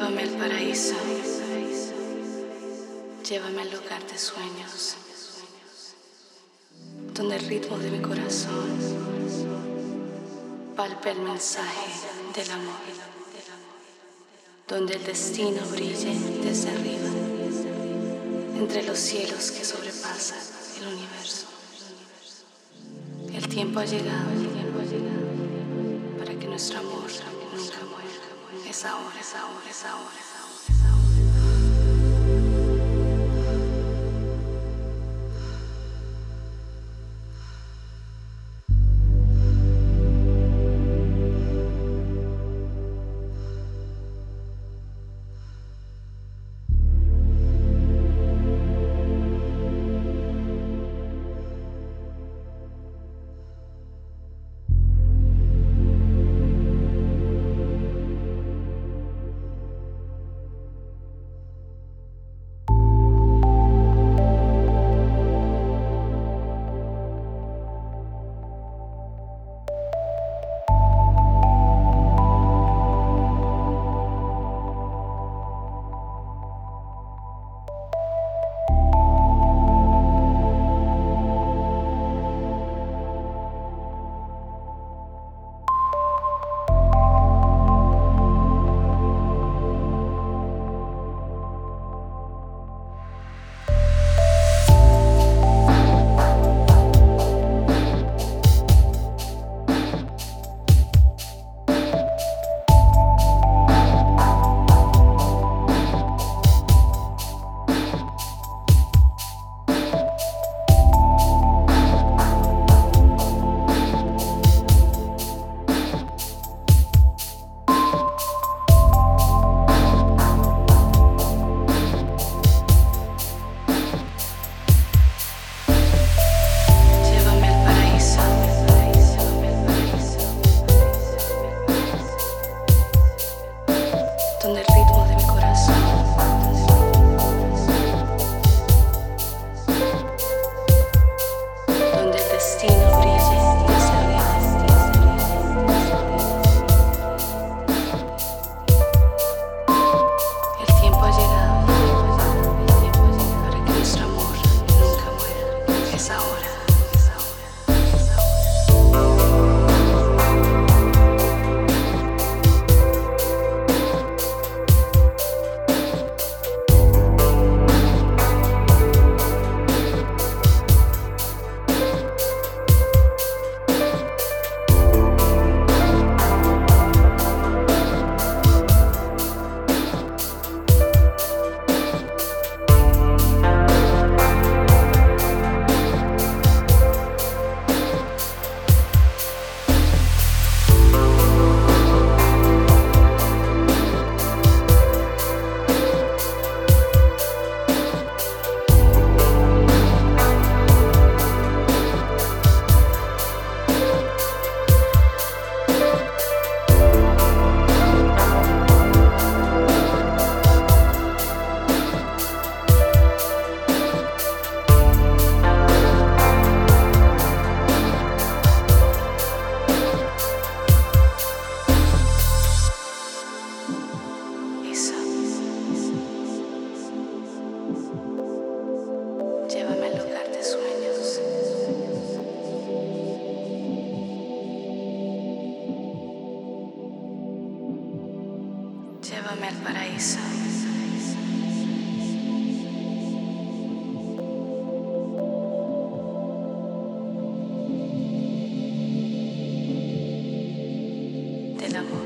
Llévame al paraíso. Llévame al lugar de sueños. Donde el ritmo de mi corazón palpe el mensaje del amor. Donde el destino brille desde arriba. Entre los cielos que sobrepasan el universo. El tiempo ha llegado. Para que nuestro amor nunca muera. Es ahora, es ahora, es ahora. Llévame Al paraíso. Del amor.